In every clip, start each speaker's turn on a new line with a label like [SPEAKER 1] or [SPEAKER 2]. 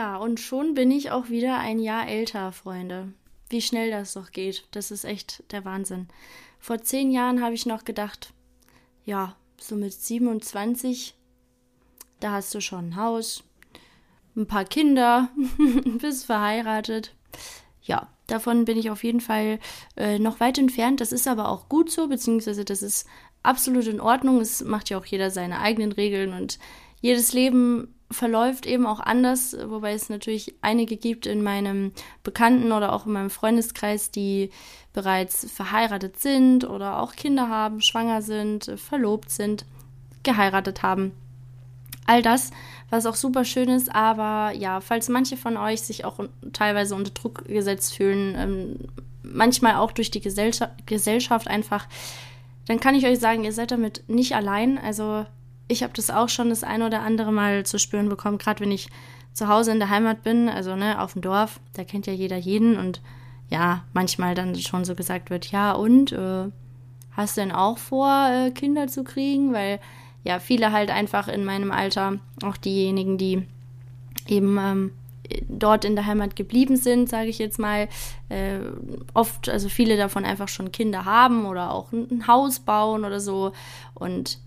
[SPEAKER 1] Ja, und schon bin ich auch wieder ein Jahr älter, Freunde. Wie schnell das doch geht. Das ist echt der Wahnsinn. Vor zehn Jahren habe ich noch gedacht, ja, so mit 27, da hast du schon ein Haus, ein paar Kinder, bist verheiratet. Ja, davon bin ich auf jeden Fall äh, noch weit entfernt. Das ist aber auch gut so, beziehungsweise das ist absolut in Ordnung. Es macht ja auch jeder seine eigenen Regeln und jedes Leben verläuft eben auch anders, wobei es natürlich einige gibt in meinem Bekannten oder auch in meinem Freundeskreis, die bereits verheiratet sind oder auch Kinder haben, schwanger sind, verlobt sind, geheiratet haben. All das, was auch super schön ist, aber ja, falls manche von euch sich auch teilweise unter Druck gesetzt fühlen, ähm, manchmal auch durch die Gesellschaft, Gesellschaft einfach, dann kann ich euch sagen, ihr seid damit nicht allein. Also ich habe das auch schon das ein oder andere Mal zu spüren bekommen, gerade wenn ich zu Hause in der Heimat bin, also ne, auf dem Dorf, da kennt ja jeder jeden und ja, manchmal dann schon so gesagt wird, ja und, äh, hast du denn auch vor, äh, Kinder zu kriegen? Weil ja, viele halt einfach in meinem Alter, auch diejenigen, die eben ähm, dort in der Heimat geblieben sind, sage ich jetzt mal, äh, oft, also viele davon einfach schon Kinder haben oder auch ein, Haus bauen oder so und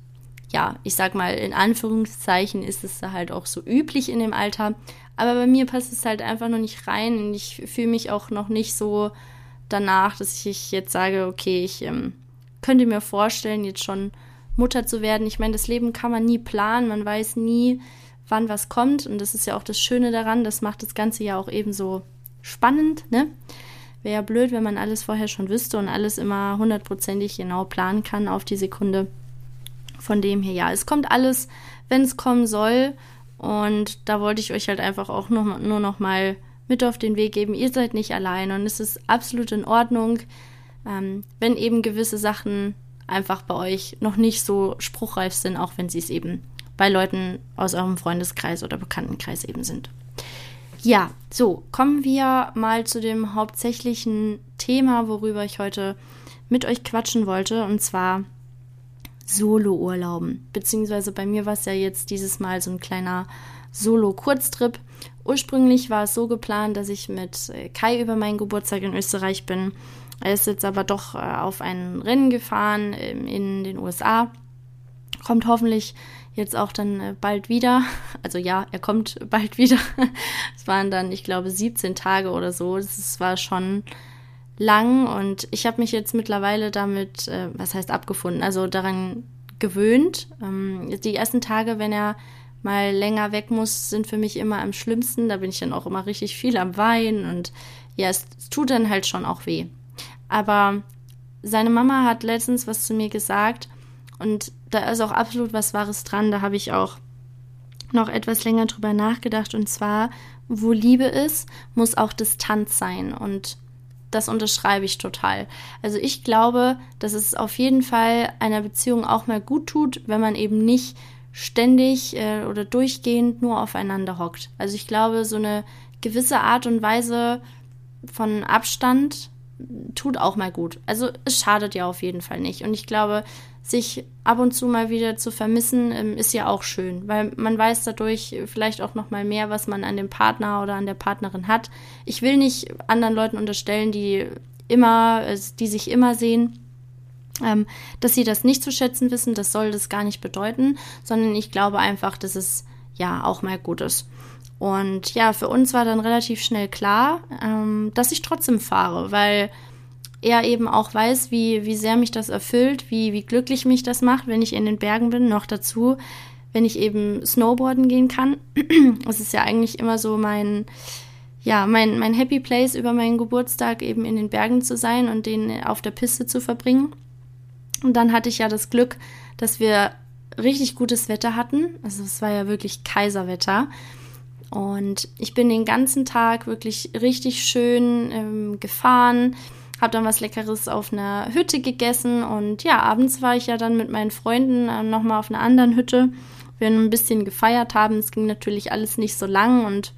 [SPEAKER 1] ja, ich sag mal, in Anführungszeichen ist es da halt auch so üblich in dem Alter. Aber bei mir passt es halt einfach noch nicht rein und ich fühle mich auch noch nicht so danach, dass ich jetzt sage, okay, ich ähm, könnte mir vorstellen, jetzt schon Mutter zu werden. Ich meine, das Leben kann man nie planen, man weiß nie, wann was kommt und das ist ja auch das Schöne daran, das macht das Ganze ja auch eben so spannend, ne? Wäre ja blöd, wenn man alles vorher schon wüsste und alles immer hundertprozentig genau planen kann auf die Sekunde. Von dem her, ja, es kommt alles, wenn es kommen soll. Und da wollte ich euch halt einfach auch noch, nur noch mal mit auf den Weg geben. Ihr seid nicht allein und es ist absolut in Ordnung, ähm, wenn eben gewisse Sachen einfach bei euch noch nicht so spruchreif sind, auch wenn sie es eben bei Leuten aus eurem Freundeskreis oder Bekanntenkreis eben sind. Ja, so, kommen wir mal zu dem hauptsächlichen Thema, worüber ich heute mit euch quatschen wollte, und zwar Solo-Urlauben. Beziehungsweise bei mir war es ja jetzt dieses Mal so ein kleiner Solo-Kurztrip. Ursprünglich war es so geplant, dass ich mit äh, Kai über meinen Geburtstag in Österreich bin. Er ist jetzt aber doch äh, auf ein Rennen gefahren ähm, in den USA. Kommt hoffentlich jetzt auch dann äh, bald wieder. Also ja, er kommt bald wieder. Es waren dann, ich glaube, 17 Tage oder so. Das war schon lang und ich habe mich jetzt mittlerweile damit, äh, was heißt abgefunden, also daran gewöhnt. Ähm, die ersten Tage, wenn er mal länger weg muss, sind für mich immer am schlimmsten. Da bin ich dann auch immer richtig viel am Weinen und ja, es, es tut dann halt schon auch weh. Aber seine Mama hat letztens was zu mir gesagt und da ist auch absolut was Wahres dran. Da habe ich auch noch etwas länger drüber nachgedacht und zwar, wo Liebe ist, muss auch Distanz sein und das unterschreibe ich total. Also ich glaube, dass es auf jeden Fall einer Beziehung auch mal gut tut, wenn man eben nicht ständig äh, oder durchgehend nur aufeinander hockt. Also ich glaube, so eine gewisse Art und Weise von Abstand tut auch mal gut. Also es schadet ja auf jeden Fall nicht. Und ich glaube, sich ab und zu mal wieder zu vermissen, ähm, ist ja auch schön, weil man weiß dadurch vielleicht auch noch mal mehr, was man an dem Partner oder an der Partnerin hat. Ich will nicht anderen Leuten unterstellen, die immer, die sich immer sehen, ähm, dass sie das nicht zu schätzen wissen. Das soll das gar nicht bedeuten, sondern ich glaube einfach, dass es ja auch mal gut ist. Und ja, für uns war dann relativ schnell klar, ähm, dass ich trotzdem fahre, weil er eben auch weiß, wie, wie sehr mich das erfüllt, wie, wie glücklich mich das macht, wenn ich in den Bergen bin. Noch dazu, wenn ich eben Snowboarden gehen kann. Das ist ja eigentlich immer so mein, ja, mein, mein Happy Place über meinen Geburtstag eben in den Bergen zu sein und den auf der Piste zu verbringen. Und dann hatte ich ja das Glück, dass wir richtig gutes Wetter hatten. Also es war ja wirklich Kaiserwetter. Und ich bin den ganzen Tag wirklich richtig schön ähm, gefahren habe dann was Leckeres auf einer Hütte gegessen und ja, abends war ich ja dann mit meinen Freunden äh, nochmal auf einer anderen Hütte. Wir ein bisschen gefeiert haben. Es ging natürlich alles nicht so lang und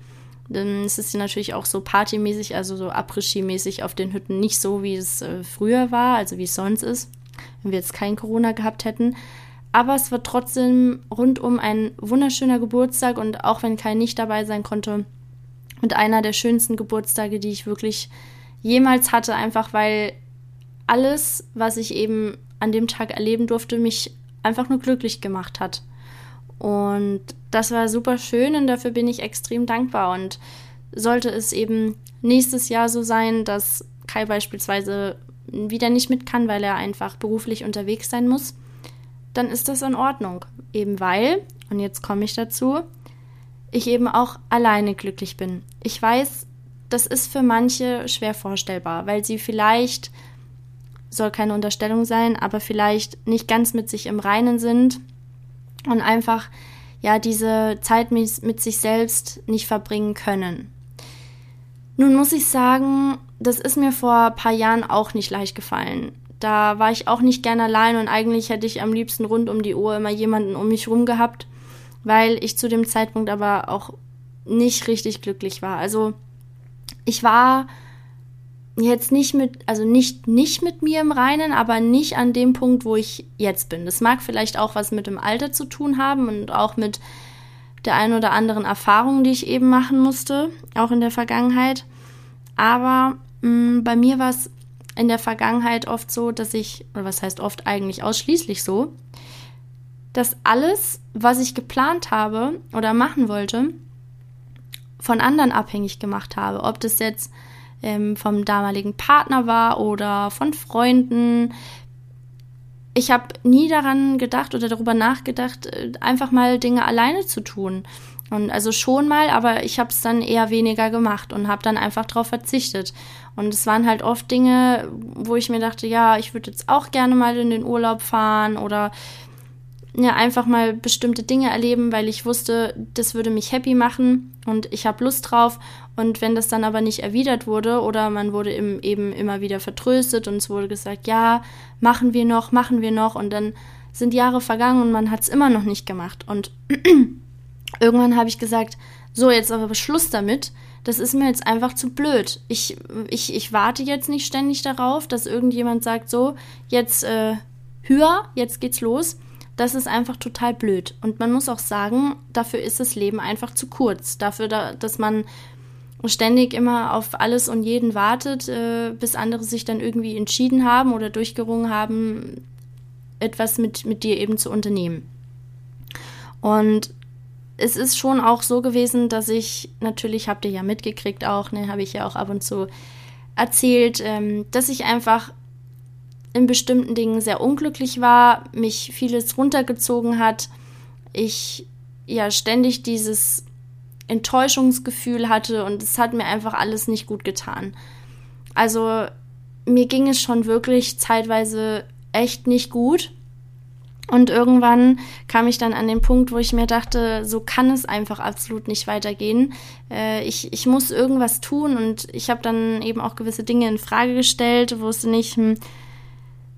[SPEAKER 1] dann ist es natürlich auch so partymäßig, also so Après-Ski-mäßig auf den Hütten nicht so, wie es äh, früher war, also wie es sonst ist, wenn wir jetzt kein Corona gehabt hätten. Aber es war trotzdem rundum ein wunderschöner Geburtstag und auch wenn kein nicht dabei sein konnte, und einer der schönsten Geburtstage, die ich wirklich jemals hatte, einfach weil alles, was ich eben an dem Tag erleben durfte, mich einfach nur glücklich gemacht hat. Und das war super schön und dafür bin ich extrem dankbar. Und sollte es eben nächstes Jahr so sein, dass Kai beispielsweise wieder nicht mit kann, weil er einfach beruflich unterwegs sein muss, dann ist das in Ordnung. Eben weil, und jetzt komme ich dazu, ich eben auch alleine glücklich bin. Ich weiß, das ist für manche schwer vorstellbar, weil sie vielleicht, soll keine Unterstellung sein, aber vielleicht nicht ganz mit sich im Reinen sind und einfach ja diese Zeit mit, mit sich selbst nicht verbringen können. Nun muss ich sagen, das ist mir vor ein paar Jahren auch nicht leicht gefallen. Da war ich auch nicht gern allein und eigentlich hätte ich am liebsten rund um die Uhr immer jemanden um mich rum gehabt, weil ich zu dem Zeitpunkt aber auch nicht richtig glücklich war. Also ich war jetzt nicht mit, also nicht, nicht mit mir im Reinen, aber nicht an dem Punkt, wo ich jetzt bin. Das mag vielleicht auch was mit dem Alter zu tun haben und auch mit der ein oder anderen Erfahrung, die ich eben machen musste, auch in der Vergangenheit. Aber mh, mm, bei mir war es in der Vergangenheit oft so, dass ich, oder was heißt oft eigentlich ausschließlich so, dass alles, was ich geplant habe oder machen wollte, von anderen abhängig gemacht habe. Ob das jetzt ähm, vom damaligen Partner war oder von Freunden. Ich habe nie daran gedacht oder darüber nachgedacht, äh, einfach mal Dinge alleine zu tun. Und also schon mal, aber ich habe es dann eher weniger gemacht und habe dann einfach darauf verzichtet. Und es waren halt oft Dinge, wo ich mir dachte, ja, ich würde jetzt auch gerne mal in den Urlaub fahren oder ja, einfach mal bestimmte Dinge erleben, weil ich wusste, das würde mich happy machen und ich habe Lust drauf. Und wenn das dann aber nicht erwidert wurde oder man wurde im, eben immer wieder vertröstet und es wurde gesagt, ja, machen wir noch, machen wir noch und dann sind Jahre vergangen und man hat es immer noch nicht gemacht. Und irgendwann habe ich gesagt, so, jetzt aber Schluss damit. Das ist mir jetzt einfach zu blöd. Ich, ich, ich warte jetzt nicht ständig darauf, dass irgendjemand sagt, so, jetzt äh, höher, jetzt geht's los. Das ist einfach total blöd. Und man muss auch sagen, dafür ist das Leben einfach zu kurz. Dafür, dass man ständig immer auf alles und jeden wartet, äh, bis andere sich dann irgendwie entschieden haben oder durchgerungen haben, etwas mit, mit dir eben zu unternehmen. Und es ist schon auch so gewesen, dass ich, natürlich habt ihr ja mitgekriegt auch, ne, habe ich ja auch ab und zu erzählt, ähm, dass ich einfach in bestimmten Dingen sehr unglücklich war, mich vieles runtergezogen hat, ich ja ständig dieses Enttäuschungsgefühl hatte und es hat mir einfach alles nicht gut getan. Also mir ging es schon wirklich zeitweise echt nicht gut. Und irgendwann kam ich dann an den Punkt, wo ich mir dachte, so kann es einfach absolut nicht weitergehen. Äh, ich, ich muss irgendwas tun und ich habe dann eben auch gewisse Dinge in Frage gestellt, wusste nicht, hm,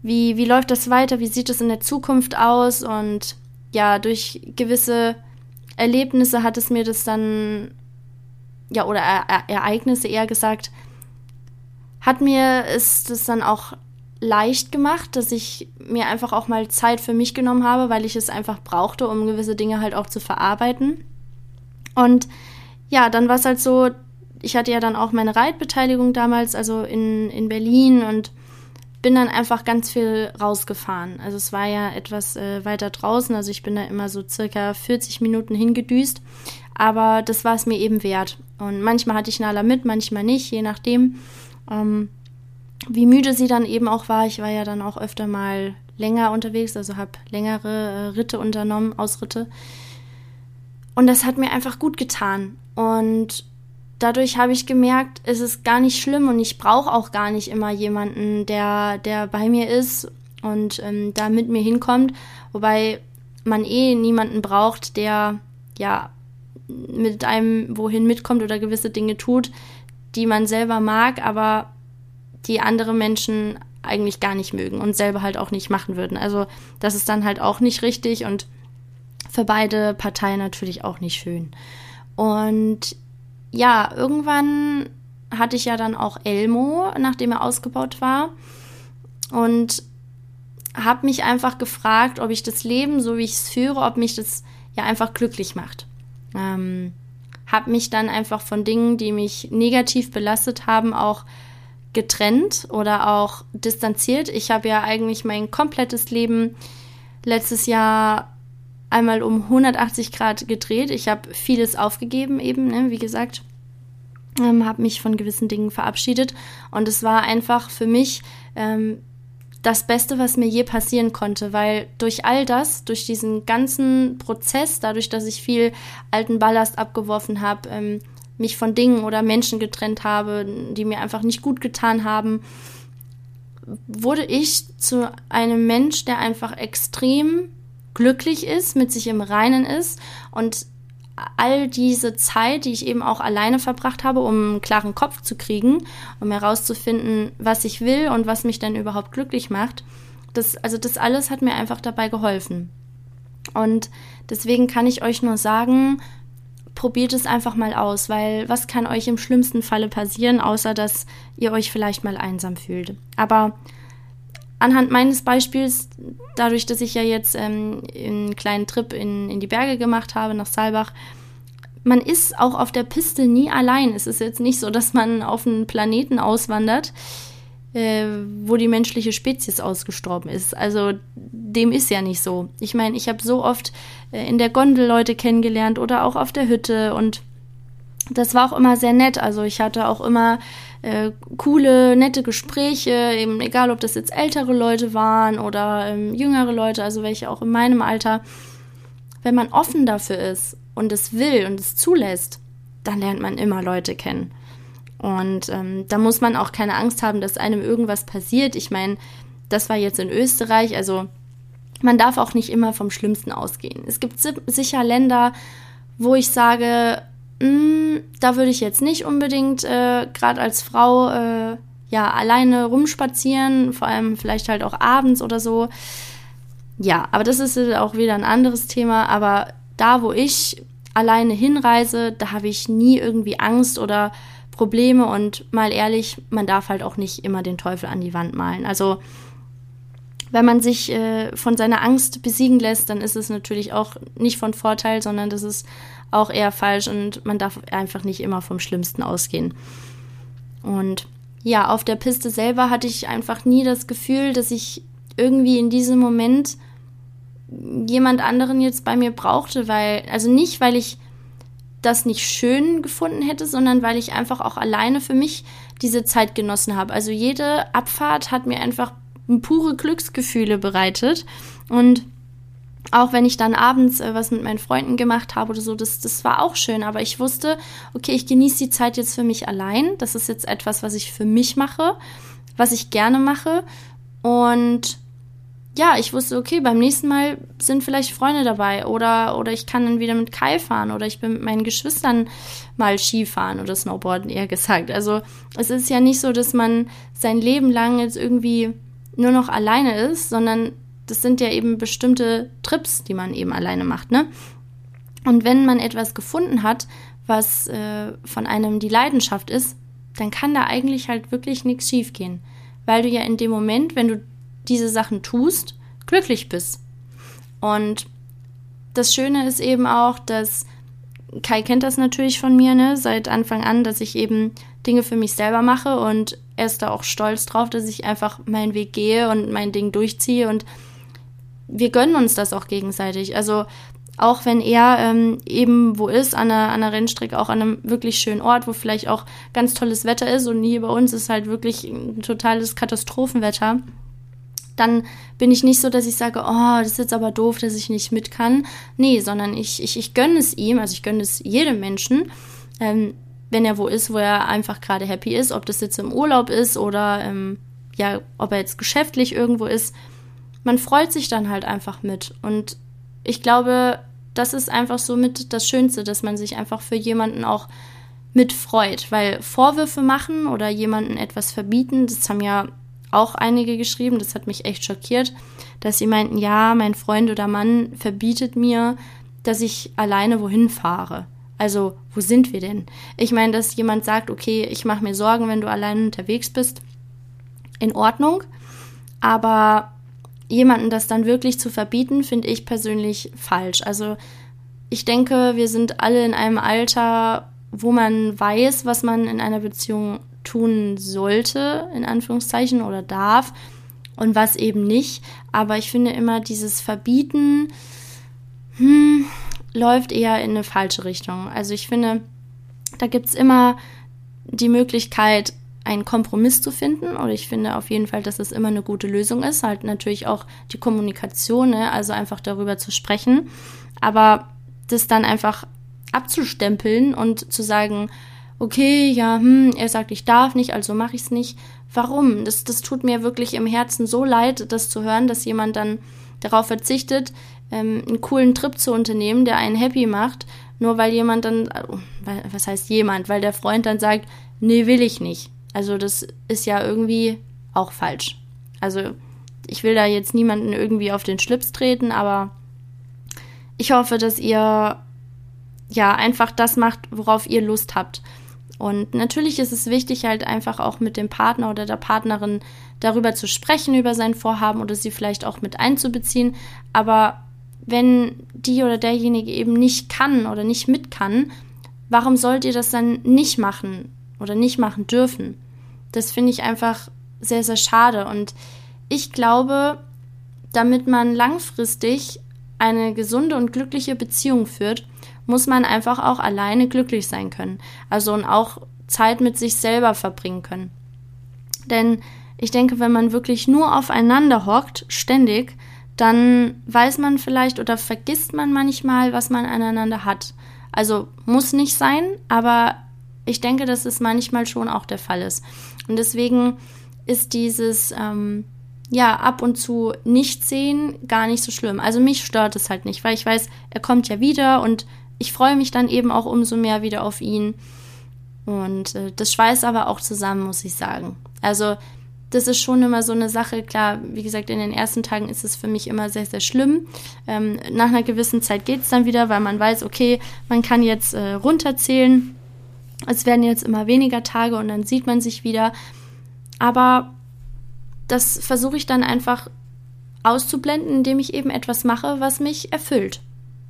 [SPEAKER 1] wie, wie läuft das weiter, wie sieht es in der Zukunft aus und ja, durch gewisse Erlebnisse hat es mir das dann, ja, oder e Ereignisse eher gesagt, hat mir es dann auch leicht gemacht, dass ich mir einfach auch mal Zeit für mich genommen habe, weil ich es einfach brauchte, um gewisse Dinge halt auch zu verarbeiten. Und ja, dann war es halt so, ich hatte ja dann auch meine Reitbeteiligung damals, also in, in Berlin und bin dann einfach ganz viel rausgefahren. Also es war ja etwas äh, weiter draußen, also ich bin da immer so circa 40 Minuten hingedüst, aber das war es mir eben wert. Und manchmal hatte ich Nala mit, manchmal nicht, je nachdem, ähm, wie müde sie dann eben auch war. Ich war ja dann auch öfter mal länger unterwegs, also habe längere äh, Ritte unternommen, Ausritte. Und das hat mir einfach gut getan. Und dadurch habe ich gemerkt, es ist gar nicht schlimm und ich brauche auch gar nicht immer jemanden, der, der bei mir ist und ähm, da mit mir hinkommt. Wobei man eh niemanden braucht, der ja mit einem wohin mitkommt oder gewisse Dinge tut, die man selber mag, aber die andere Menschen eigentlich gar nicht mögen und selber halt auch nicht machen würden. Also das ist dann halt auch nicht richtig und für beide Parteien natürlich auch nicht schön. Und ja, irgendwann hatte ich ja dann auch Elmo, nachdem er ausgebaut war. Und habe mich einfach gefragt, ob ich das Leben, so wie ich es führe, ob mich das ja einfach glücklich macht. Ähm, habe mich dann einfach von Dingen, die mich negativ belastet haben, auch getrennt oder auch distanziert. Ich habe ja eigentlich mein komplettes Leben letztes Jahr einmal um 180 Grad gedreht. Ich habe vieles aufgegeben, eben, ne, wie gesagt, ähm, habe mich von gewissen Dingen verabschiedet. Und es war einfach für mich ähm, das Beste, was mir je passieren konnte, weil durch all das, durch diesen ganzen Prozess, dadurch, dass ich viel alten Ballast abgeworfen habe, ähm, mich von Dingen oder Menschen getrennt habe, die mir einfach nicht gut getan haben, wurde ich zu einem Mensch, der einfach extrem glücklich ist, mit sich im Reinen ist und all diese Zeit, die ich eben auch alleine verbracht habe, um einen klaren Kopf zu kriegen, um herauszufinden, was ich will und was mich dann überhaupt glücklich macht, das, also das alles hat mir einfach dabei geholfen. Und deswegen kann ich euch nur sagen, probiert es einfach mal aus, weil was kann euch im schlimmsten Falle passieren, außer dass ihr euch vielleicht mal einsam fühlt. Aber anhand meines Beispiels, dadurch, dass ich ja jetzt ähm, einen kleinen Trip in, in die Berge gemacht habe, nach Saalbach, man ist auch auf der Piste nie allein. Es ist jetzt nicht so, dass man auf einen Planeten auswandert, äh, wo die menschliche Spezies ausgestorben ist. Also dem ist ja nicht so. Ich meine, ich habe so oft äh, in der Gondel Leute kennengelernt oder auch auf der Hütte und das war auch immer sehr nett. Also ich hatte auch immer äh, coole, nette Gespräche, eben egal, ob das jetzt ältere Leute waren oder ähm, jüngere Leute, also welche auch in meinem Alter. Wenn man offen dafür ist und es will und es zulässt, dann lernt man immer Leute kennen. Und ähm, da muss man auch keine Angst haben, dass einem irgendwas passiert. Ich meine, das war jetzt in Österreich, also man darf auch nicht immer vom Schlimmsten ausgehen. Es gibt sicher Länder, wo ich sage, mh, mm, da würde ich jetzt nicht unbedingt äh, gerade als Frau äh, ja alleine rumspazieren, vor allem vielleicht halt auch abends oder so. Ja, aber das ist auch wieder ein anderes Thema. Aber da, wo ich alleine hinreise, da habe ich nie irgendwie Angst oder Probleme und mal ehrlich, man darf halt auch nicht immer den Teufel an die Wand malen. Also wenn man sich äh, von seiner Angst besiegen lässt, dann ist es natürlich auch nicht von Vorteil, sondern das ist auch eher falsch und man darf einfach nicht immer vom Schlimmsten ausgehen. Und ja, auf der Piste selber hatte ich einfach nie das Gefühl, dass ich irgendwie in diesem Moment jemand anderen jetzt bei mir brauchte, weil, also nicht, weil ich das nicht schön gefunden hätte, sondern weil ich einfach auch alleine für mich diese Zeit genossen habe. Also jede Abfahrt hat mir einfach pure Glücksgefühle bereitet und auch wenn ich dann abends äh, was mit meinen Freunden gemacht habe oder so, das, das war auch schön. Aber ich wusste, okay, ich genieße die Zeit jetzt für mich allein. Das ist jetzt etwas, was ich für mich mache, was ich gerne mache. Und ja, ich wusste, okay, beim nächsten Mal sind vielleicht Freunde dabei oder, oder ich kann dann wieder mit Kai fahren oder ich bin mit meinen Geschwistern mal Skifahren oder Snowboarden, eher gesagt. Also es ist ja nicht so, dass man sein Leben lang jetzt irgendwie nur noch alleine ist, sondern das sind ja eben bestimmte Trips, die man eben alleine macht, ne? Und wenn man etwas gefunden hat, was äh, von einem die Leidenschaft ist, dann kann da eigentlich halt wirklich nichts schiefgehen, weil du ja in dem Moment, wenn du diese Sachen tust, glücklich bist. Und das Schöne ist eben auch, dass Kai kennt das natürlich von mir, ne, seit Anfang an, dass ich eben Dinge für mich selber mache und er ist da auch stolz drauf, dass ich einfach meinen Weg gehe und mein Ding durchziehe und wir gönnen uns das auch gegenseitig. Also auch wenn er ähm, eben wo ist, an einer, an einer Rennstrecke, auch an einem wirklich schönen Ort, wo vielleicht auch ganz tolles Wetter ist und hier bei uns ist halt wirklich ein totales Katastrophenwetter dann bin ich nicht so, dass ich sage, oh, das ist jetzt aber doof, dass ich nicht mit kann. Nee, sondern ich, ich, ich gönne es ihm, also ich gönne es jedem Menschen, ähm, wenn er wo ist, wo er einfach gerade happy ist, ob das jetzt im Urlaub ist oder ähm, ja, ob er jetzt geschäftlich irgendwo ist. Man freut sich dann halt einfach mit. Und ich glaube, das ist einfach so mit das Schönste, dass man sich einfach für jemanden auch mitfreut, weil Vorwürfe machen oder jemanden etwas verbieten, das haben ja auch einige geschrieben, das hat mich echt schockiert, dass sie meinten, ja, mein Freund oder Mann verbietet mir, dass ich alleine wohin fahre. Also, wo sind wir denn? Ich meine, dass jemand sagt, okay, ich mache mir Sorgen, wenn du alleine unterwegs bist, in Ordnung. Aber jemanden das dann wirklich zu verbieten, finde ich persönlich falsch. Also, ich denke, wir sind alle in einem Alter, wo man weiß, was man in einer Beziehung tun sollte, in Anführungszeichen, oder darf und was eben nicht. Aber ich finde immer, dieses Verbieten hm, läuft eher in eine falsche Richtung. Also ich finde, da gibt es immer die Möglichkeit, einen Kompromiss zu finden. Oder ich finde auf jeden Fall, dass es immer eine gute Lösung ist. Halt natürlich auch die Kommunikation, ne? also einfach darüber zu sprechen. Aber das dann einfach abzustempeln und zu sagen, okay, ja, hm, er sagt, ich darf nicht, also mache ich es nicht. Warum? Das, das tut mir wirklich im Herzen so leid, das zu hören, dass jemand dann darauf verzichtet, ähm, einen coolen Trip zu unternehmen, der einen happy macht, nur weil jemand dann, oh, was heißt jemand, weil der Freund dann sagt, nee, will ich nicht. Also das ist ja irgendwie auch falsch. Also ich will da jetzt niemanden irgendwie auf den Schlips treten, aber ich hoffe, dass ihr ja einfach das macht, worauf ihr Lust habt. Und natürlich ist es wichtig, halt einfach auch mit dem Partner oder der Partnerin darüber zu sprechen, über sein Vorhaben oder sie vielleicht auch mit einzubeziehen. Aber wenn die oder derjenige eben nicht kann oder nicht mit kann, warum sollt ihr das dann nicht machen oder nicht machen dürfen? Das finde ich einfach sehr, sehr schade. Und ich glaube, damit man langfristig eine gesunde und glückliche Beziehung führt, muss man einfach auch alleine glücklich sein können. Also und auch Zeit mit sich selber verbringen können. Denn ich denke, wenn man wirklich nur aufeinander hockt, ständig, dann weiß man vielleicht oder vergisst man manchmal, was man aneinander hat. Also muss nicht sein, aber ich denke, dass es manchmal schon auch der Fall ist. Und deswegen ist dieses ähm, ja ab und zu nicht sehen gar nicht so schlimm. Also mich stört es halt nicht, weil ich weiß, er kommt ja wieder und ich freue mich dann eben auch umso mehr wieder auf ihn. Und äh, das schweißt aber auch zusammen, muss ich sagen. Also das ist schon immer so eine Sache. Klar, wie gesagt, in den ersten Tagen ist es für mich immer sehr, sehr schlimm. Ähm, nach einer gewissen Zeit geht es dann wieder, weil man weiß, okay, man kann jetzt äh, runterzählen. Es werden jetzt immer weniger Tage und dann sieht man sich wieder. Aber das versuche ich dann einfach auszublenden, indem ich eben etwas mache, was mich erfüllt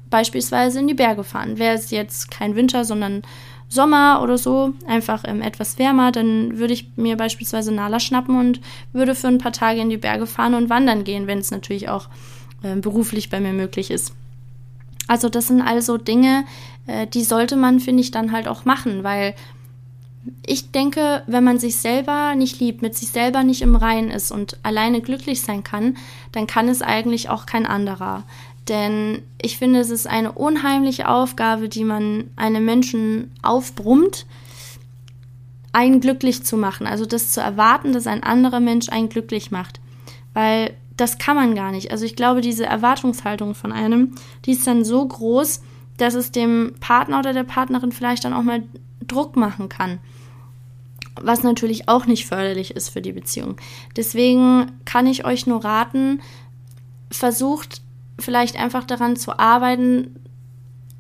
[SPEAKER 1] beispielsweise in die Berge fahren. Wäre es jetzt kein Winter, sondern Sommer oder so, einfach ähm, etwas wärmer, dann würde ich mir beispielsweise Nala schnappen und würde für ein paar Tage in die Berge fahren und wandern gehen, wenn es natürlich auch äh, beruflich bei mir möglich ist. Also das sind also Dinge, äh, die sollte man, finde ich, dann halt auch machen, weil ich denke, wenn man sich selber nicht liebt, mit sich selber nicht im Reinen ist und alleine glücklich sein kann, dann kann es eigentlich auch kein anderer. Denn ich finde, es ist eine unheimliche Aufgabe, die man einem Menschen aufbrummt, einen glücklich zu machen. Also das zu erwarten, dass ein anderer Mensch einen glücklich macht. Weil das kann man gar nicht. Also ich glaube, diese Erwartungshaltung von einem, die ist dann so groß, dass es dem Partner oder der Partnerin vielleicht dann auch mal Druck machen kann. Was natürlich auch nicht förderlich ist für die Beziehung. Deswegen kann ich euch nur raten, versucht vielleicht einfach daran zu arbeiten,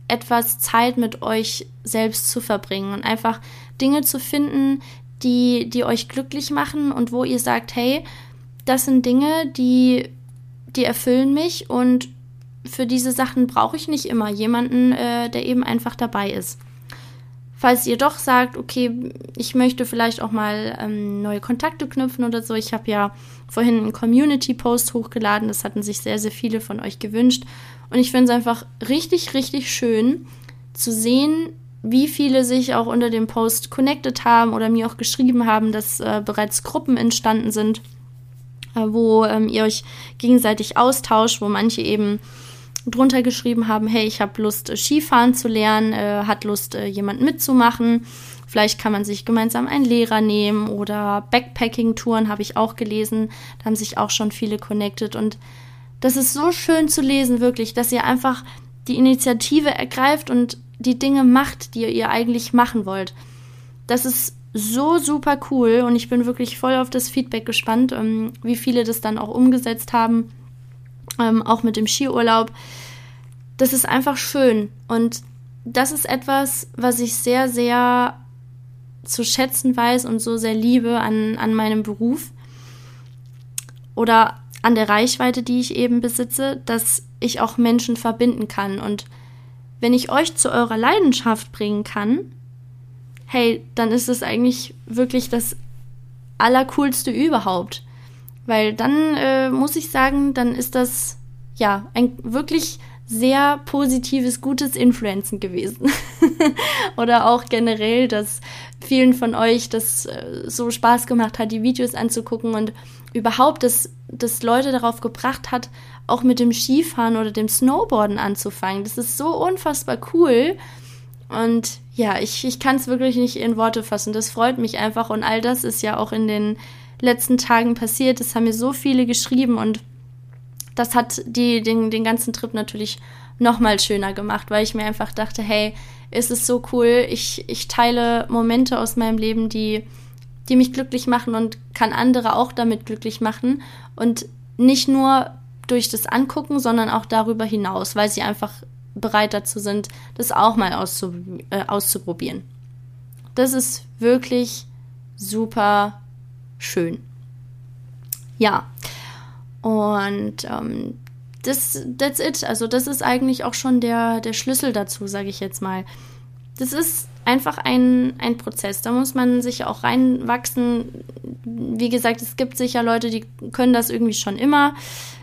[SPEAKER 1] etwas Zeit mit euch selbst zu verbringen und einfach Dinge zu finden, die, die euch glücklich machen und wo ihr sagt, hey, das sind Dinge, die, die erfüllen mich und für diese Sachen brauche ich nicht immer jemanden, äh, der eben einfach dabei ist. Falls ihr doch sagt, okay, ich möchte vielleicht auch mal ähm, neue Kontakte knüpfen oder so, ich habe ja vorhin einen Community-Post hochgeladen, das hatten sich sehr, sehr viele von euch gewünscht. Und ich finde es einfach richtig, richtig schön zu sehen, wie viele sich auch unter dem Post connected haben oder mir auch geschrieben haben, dass äh, bereits Gruppen entstanden sind, äh, wo ähm, ihr euch gegenseitig austauscht, wo manche eben drunter geschrieben haben, hey, ich habe Lust, äh, Skifahren zu lernen, äh, hat Lust, äh, jemanden mitzumachen. Vielleicht kann man sich gemeinsam einen Lehrer nehmen oder Backpacking-Touren habe ich auch gelesen. Da haben sich auch schon viele connected. Und das ist so schön zu lesen, wirklich, dass ihr einfach die Initiative ergreift und die Dinge macht, die ihr eigentlich machen wollt. Das ist so super cool und ich bin wirklich voll auf das Feedback gespannt, ähm, wie viele das dann auch umgesetzt haben ähm, auch mit dem Skiurlaub. Das ist einfach schön und das ist etwas, was ich sehr, sehr zu schätzen weiß und so sehr liebe an, an meinem Beruf oder an der Reichweite, die ich eben besitze, dass ich auch Menschen verbinden kann. Und wenn ich euch zu eurer Leidenschaft bringen kann, hey, dann ist es eigentlich wirklich das Allercoolste überhaupt. Weil dann äh, muss ich sagen, dann ist das ja ein wirklich sehr positives, gutes Influenzen gewesen. Oder auch generell, dass vielen von euch das äh, so Spaß gemacht hat, die Videos anzugucken und überhaupt, dass, dass Leute darauf gebracht hat, auch mit dem Skifahren oder dem Snowboarden anzufangen. Das ist so unfassbar cool. Und ja, ich, ich kann es wirklich nicht in Worte fassen. Das freut mich einfach. Und all das ist ja auch in den letzten Tagen passiert. Das haben mir so viele geschrieben und das hat die, den, den ganzen Trip natürlich noch mal schöner gemacht, weil ich mir einfach dachte, hey, ist es so cool, ich, ich teile Momente aus meinem Leben, die, die mich glücklich machen und kann andere auch damit glücklich machen und nicht nur durch das Angucken, sondern auch darüber hinaus, weil sie einfach bereit dazu sind, das auch mal äh, auszuprobieren. Das ist wirklich super schön. Ja, und ähm, das, that's it. Also das ist eigentlich auch schon der, der Schlüssel dazu, sage ich jetzt mal. Das ist einfach ein, ein Prozess. Da muss man sich auch reinwachsen. Wie gesagt, es gibt sicher Leute, die können das irgendwie schon immer.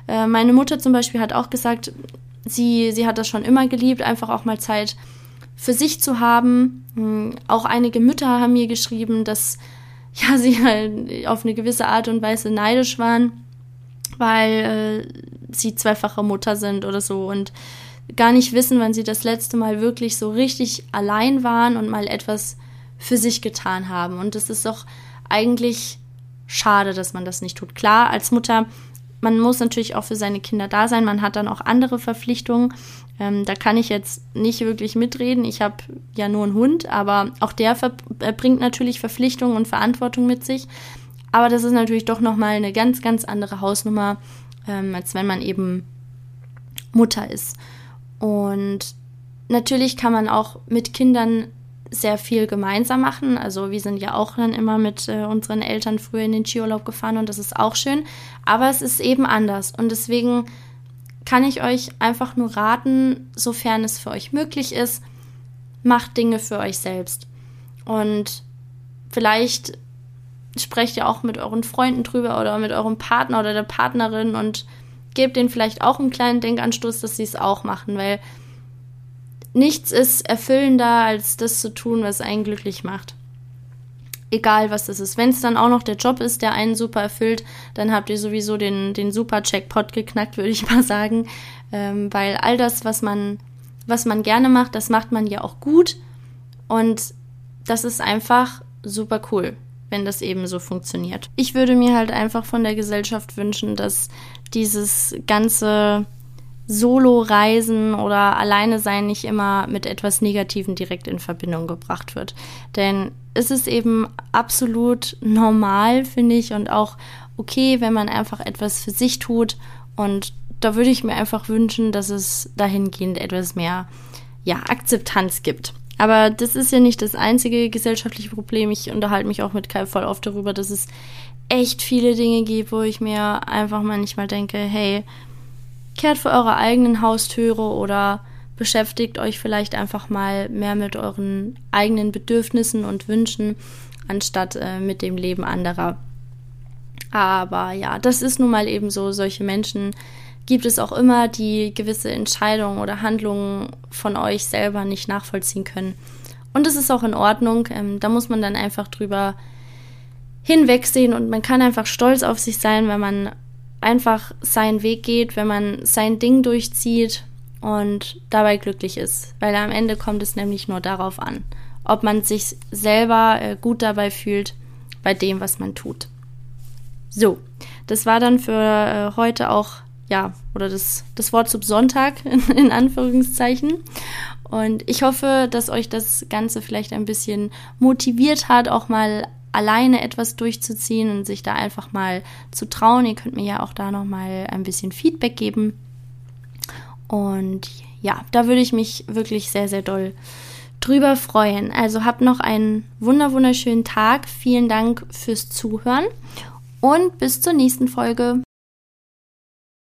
[SPEAKER 1] Äh, meine Mutter zum Beispiel hat auch gesagt, sie, sie hat das schon immer geliebt, einfach auch mal Zeit für sich zu haben. Hm, auch einige Mütter haben mir geschrieben, dass ja, sie halt auf eine gewisse Art und Weise neidisch waren weil äh, sie zweifache Mutter sind oder so und gar nicht wissen, wann sie das letzte Mal wirklich so richtig allein waren und mal etwas für sich getan haben. Und es ist doch eigentlich schade, dass man das nicht tut. Klar, als Mutter, man muss natürlich auch für seine Kinder da sein. Man hat dann auch andere Verpflichtungen. Ähm, da kann ich jetzt nicht wirklich mitreden. Ich habe ja nur einen Hund, aber auch der bringt natürlich Verpflichtungen und Verantwortung mit sich. Aber das ist natürlich doch nochmal eine ganz, ganz andere Hausnummer, ähm, als wenn man eben Mutter ist. Und natürlich kann man auch mit Kindern sehr viel gemeinsam machen. Also wir sind ja auch dann immer mit äh, unseren Eltern früher in den Skiurlaub gefahren und das ist auch schön. Aber es ist eben anders. Und deswegen kann ich euch einfach nur raten, sofern es für euch möglich ist, macht Dinge für euch selbst. Und vielleicht sprecht ja auch mit euren Freunden drüber oder mit eurem Partner oder der Partnerin und gebt denen vielleicht auch einen kleinen Denkanstoß, dass sie es auch machen, weil nichts ist erfüllender, als das zu tun, was einen glücklich macht. Egal, was das ist. Wenn es dann auch noch der Job ist, der einen super erfüllt, dann habt ihr sowieso den, den super Checkpot geknackt, würde ich mal sagen. Ähm, weil all das, was man, was man gerne macht, das macht man ja auch gut. Und das ist einfach super cool wenn das eben so funktioniert. Ich würde mir halt einfach von der Gesellschaft wünschen, dass dieses ganze Solo-Reisen oder alleine sein nicht immer mit etwas Negativem direkt in Verbindung gebracht wird. Denn es ist eben absolut normal, finde ich, und auch okay, wenn man einfach etwas für sich tut. Und da würde ich mir einfach wünschen, dass es dahingehend etwas mehr ja, Akzeptanz gibt. Aber das ist ja nicht das einzige gesellschaftliche Problem. Ich unterhalte mich auch mit Kai voll oft darüber, dass es echt viele Dinge gibt, wo ich mir einfach manchmal denke, hey, kehrt vor eurer eigenen Haustüre oder beschäftigt euch vielleicht einfach mal mehr mit euren eigenen Bedürfnissen und Wünschen, anstatt äh, mit dem Leben anderer. Aber ja, das ist nun mal eben so, solche Menschen gibt es auch immer, die gewisse Entscheidungen oder Handlungen von euch selber nicht nachvollziehen können. Und das ist auch in Ordnung. Ähm, da muss man dann einfach drüber hinwegsehen und man kann einfach stolz auf sich sein, wenn man einfach seinen Weg geht, wenn man sein Ding durchzieht und dabei glücklich ist. Weil am Ende kommt es nämlich nur darauf an, ob man sich selber äh, gut dabei fühlt bei dem, was man tut. So, das war dann für äh, heute auch ja, oder das, das Wort zum Sonntag in, in Anführungszeichen. Und ich hoffe, dass euch das Ganze vielleicht ein bisschen motiviert hat, auch mal alleine etwas durchzuziehen und sich da einfach mal zu trauen. Ihr könnt mir ja auch da nochmal ein bisschen Feedback geben. Und ja, da würde ich mich wirklich sehr, sehr doll drüber freuen. Also habt noch einen wunder wunderschönen Tag. Vielen Dank fürs Zuhören und bis zur nächsten Folge.